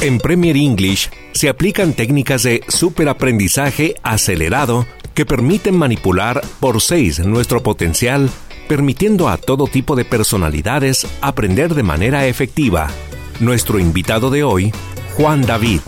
En Premier English se aplican técnicas de superaprendizaje acelerado que permiten manipular por seis nuestro potencial, permitiendo a todo tipo de personalidades aprender de manera efectiva. Nuestro invitado de hoy, Juan David.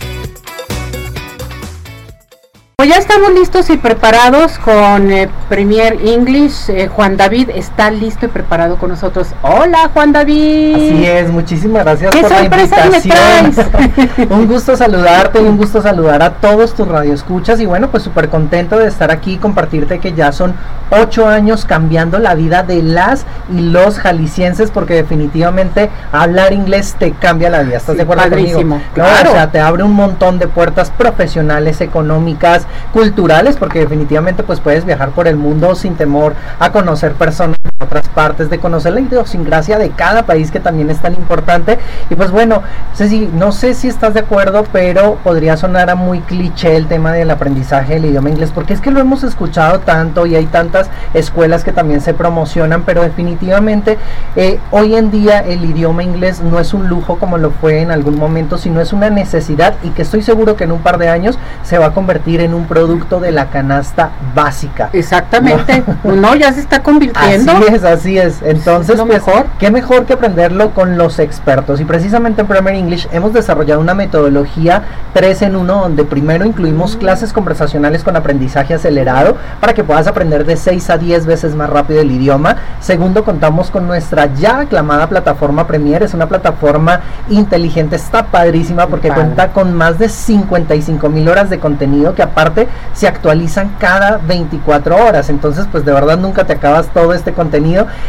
Pues ya estamos listos y preparados con eh, Premier English. Eh, Juan David está listo y preparado con nosotros. Hola, Juan David. Así es, muchísimas gracias por la invitación. un gusto saludarte y un gusto saludar a todos tus radioescuchas. Y bueno, pues súper contento de estar aquí y compartirte que ya son ocho años cambiando la vida de las y los jaliscienses, porque definitivamente hablar inglés te cambia la vida. ¿Estás de acuerdo conmigo? Claro. O sea, te abre un montón de puertas profesionales, económicas culturales, porque definitivamente pues puedes viajar por el mundo sin temor a conocer personas otras partes, de conocer la idiosincrasia de cada país que también es tan importante. Y pues bueno, Ceci, no sé si estás de acuerdo, pero podría sonar a muy cliché el tema del aprendizaje del idioma inglés, porque es que lo hemos escuchado tanto y hay tantas escuelas que también se promocionan, pero definitivamente eh, hoy en día el idioma inglés no es un lujo como lo fue en algún momento, sino es una necesidad y que estoy seguro que en un par de años se va a convertir en un producto de la canasta básica. Exactamente. No, ya se está convirtiendo. Así es, así es. Entonces, lo pues, mejor. qué mejor que aprenderlo con los expertos. Y precisamente en Premier English hemos desarrollado una metodología 3 en 1 donde primero incluimos clases conversacionales con aprendizaje acelerado para que puedas aprender de 6 a 10 veces más rápido el idioma. Segundo, contamos con nuestra ya aclamada plataforma Premier. Es una plataforma inteligente, está padrísima porque cuenta con más de 55 mil horas de contenido que aparte se actualizan cada 24 horas. Entonces, pues de verdad nunca te acabas todo este contenido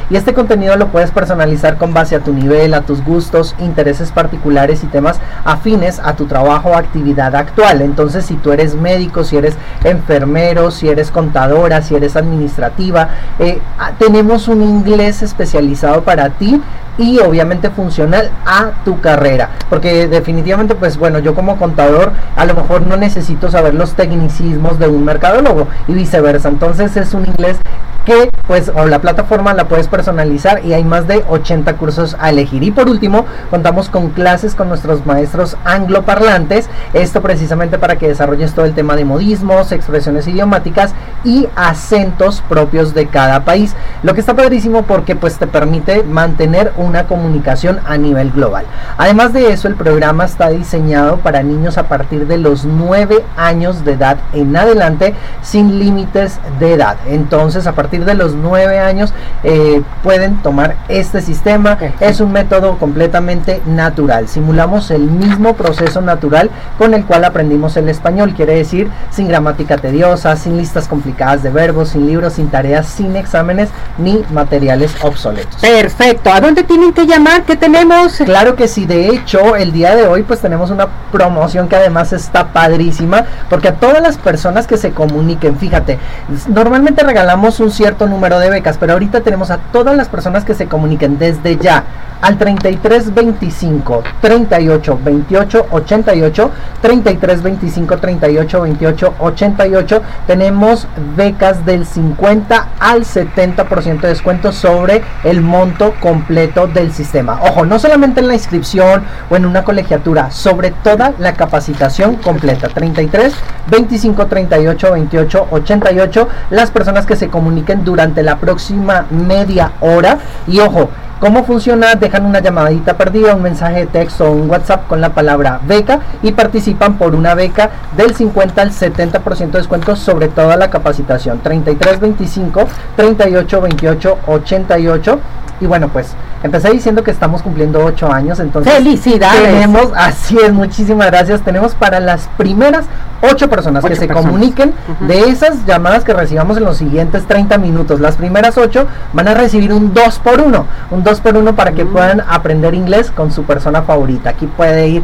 y este contenido lo puedes personalizar con base a tu nivel, a tus gustos, intereses particulares y temas afines a tu trabajo o actividad actual. Entonces, si tú eres médico, si eres enfermero, si eres contadora, si eres administrativa, eh, tenemos un inglés especializado para ti y obviamente funcional a tu carrera. Porque definitivamente, pues bueno, yo como contador a lo mejor no necesito saber los tecnicismos de un mercadólogo y viceversa. Entonces es un inglés pues o la plataforma la puedes personalizar y hay más de 80 cursos a elegir. Y por último, contamos con clases con nuestros maestros angloparlantes, esto precisamente para que desarrolles todo el tema de modismos, expresiones idiomáticas y acentos propios de cada país. Lo que está padrísimo porque pues te permite mantener una comunicación a nivel global. Además de eso, el programa está diseñado para niños a partir de los 9 años de edad en adelante sin límites de edad. Entonces, a partir de los 9 años eh, pueden tomar este sistema. Es un método completamente natural. Simulamos el mismo proceso natural con el cual aprendimos el español. Quiere decir sin gramática tediosa, sin listas complicadas de verbos, sin libros, sin tareas, sin exámenes ni materiales obsoletos. Perfecto. ¿A dónde tienen que llamar? ¿Qué tenemos? Claro que sí. De hecho, el día de hoy pues tenemos una promoción que además está padrísima porque a todas las personas que se comuniquen, fíjate, normalmente regalamos un cierto número de becas, pero ahorita tenemos a todas las personas que se comuniquen desde ya al 33 25 38 28 88 33 25 38 28 88 tenemos becas del 50 al 70% de descuento sobre el monto completo del sistema. Ojo, no solamente en la inscripción o en una colegiatura, sobre toda la capacitación completa. 33 25 38 28 88 las personas que se comuniquen durante la próxima media hora y ojo ¿Cómo funciona? Dejan una llamadita perdida, un mensaje de texto o un WhatsApp con la palabra beca y participan por una beca del 50 al 70% de descuento sobre toda la capacitación. 33 25 38 28 88 y bueno, pues empecé diciendo que estamos cumpliendo 8 años, entonces felicidades. Tenemos, así es, muchísimas gracias. Tenemos para las primeras 8 personas que se comuniquen de esas llamadas que recibamos en los siguientes 30 minutos. Las primeras 8 van a recibir un 2 por 1, un 2 por 1 para que mm. puedan aprender inglés con su persona favorita. Aquí puede ir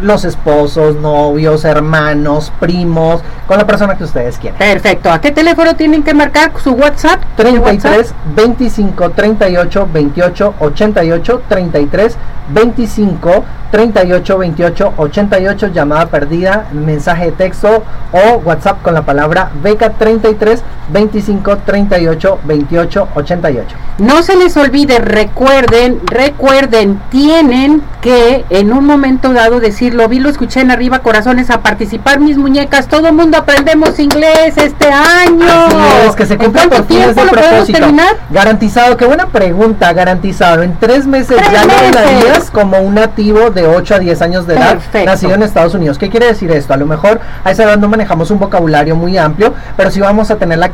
los esposos, novios, hermanos, primos, con la persona que ustedes quieran. Perfecto. ¿A qué teléfono tienen que marcar su WhatsApp? 33 25 30 38 28 88 33 25 38 28 88 llamada perdida mensaje de texto o WhatsApp con la palabra beca 33 25 38 28 88. No se les olvide, recuerden, recuerden, tienen que en un momento dado decirlo, vi, lo escuché en arriba, corazones, a participar mis muñecas, todo mundo aprendemos inglés este año. Así es, que se cumpla ¿En por fin ese lo propósito. terminar? Garantizado, qué buena pregunta, garantizado. En tres meses Tres ya lo meses. hablarías como un nativo de 8 a 10 años de edad, Perfecto. nacido en Estados Unidos. ¿Qué quiere decir esto? A lo mejor a esa edad no manejamos un vocabulario muy amplio, pero sí vamos a tener la,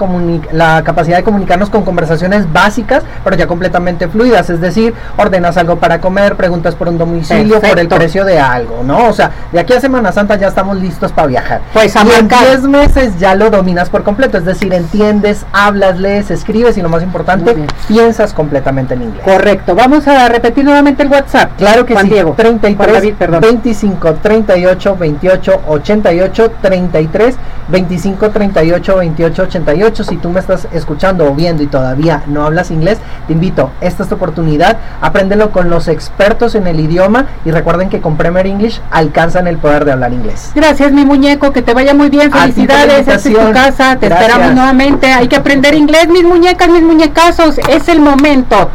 la capacidad de comunicarnos con conversaciones básicas, pero ya completamente fluidas. Es decir, ordenas algo para comer, preguntas por un domicilio, por el precio de algo, ¿no? O sea, de aquí a Semana Santa ya estamos listos para viajar. Pues a y en marcar. 10 meses ya lo dominas por completo, es decir, entiendes, hablas, lees, escribes y lo más importante, piensas completamente en inglés. Correcto, vamos a repetir nuevamente el WhatsApp. Claro que Juan sí, Diego. 33 Juan David, perdón. 25 38 28 88 33 25 38 28 88 si tú me estás escuchando o viendo y todavía no hablas inglés te invito esta es tu oportunidad apréndelo con los expertos en el idioma y recuerden que con Premier English alcanzan el poder de hablar inglés Gracias, mi muñeco, que te vaya muy bien. Felicidades, esta es tu casa. Te Gracias. esperamos nuevamente. Hay que aprender inglés, mis muñecas, mis muñecazos. Es el momento.